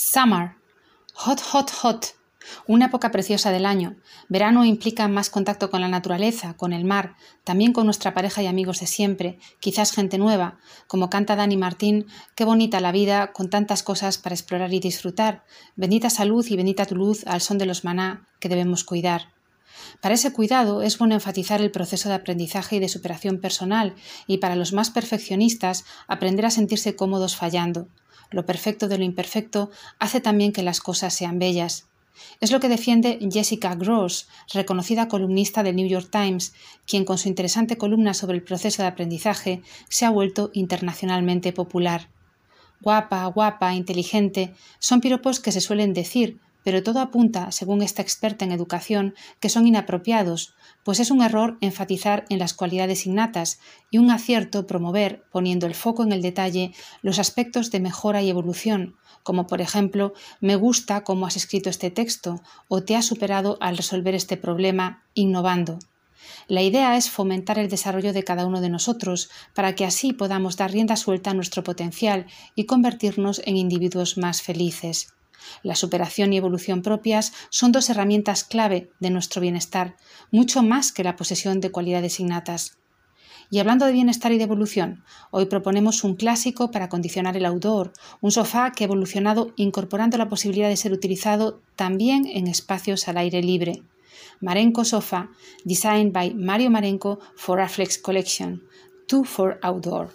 Summer. Hot, hot, hot. Una época preciosa del año. Verano implica más contacto con la naturaleza, con el mar, también con nuestra pareja y amigos de siempre, quizás gente nueva. Como canta Dani Martín, qué bonita la vida con tantas cosas para explorar y disfrutar. Bendita salud y bendita tu luz al son de los maná que debemos cuidar. Para ese cuidado es bueno enfatizar el proceso de aprendizaje y de superación personal y para los más perfeccionistas aprender a sentirse cómodos fallando. Lo perfecto de lo imperfecto hace también que las cosas sean bellas. Es lo que defiende Jessica Gross, reconocida columnista del New York Times, quien con su interesante columna sobre el proceso de aprendizaje se ha vuelto internacionalmente popular. Guapa, guapa, inteligente, son piropos que se suelen decir, pero todo apunta, según esta experta en educación, que son inapropiados, pues es un error enfatizar en las cualidades innatas y un acierto promover, poniendo el foco en el detalle, los aspectos de mejora y evolución, como por ejemplo, me gusta cómo has escrito este texto o te has superado al resolver este problema innovando. La idea es fomentar el desarrollo de cada uno de nosotros para que así podamos dar rienda suelta a nuestro potencial y convertirnos en individuos más felices. La superación y evolución propias son dos herramientas clave de nuestro bienestar, mucho más que la posesión de cualidades innatas. Y hablando de bienestar y de evolución, hoy proponemos un clásico para condicionar el outdoor, un sofá que ha evolucionado incorporando la posibilidad de ser utilizado también en espacios al aire libre. Marenco Sofa, designed by Mario Marenco for Flex Collection, 2 for Outdoor.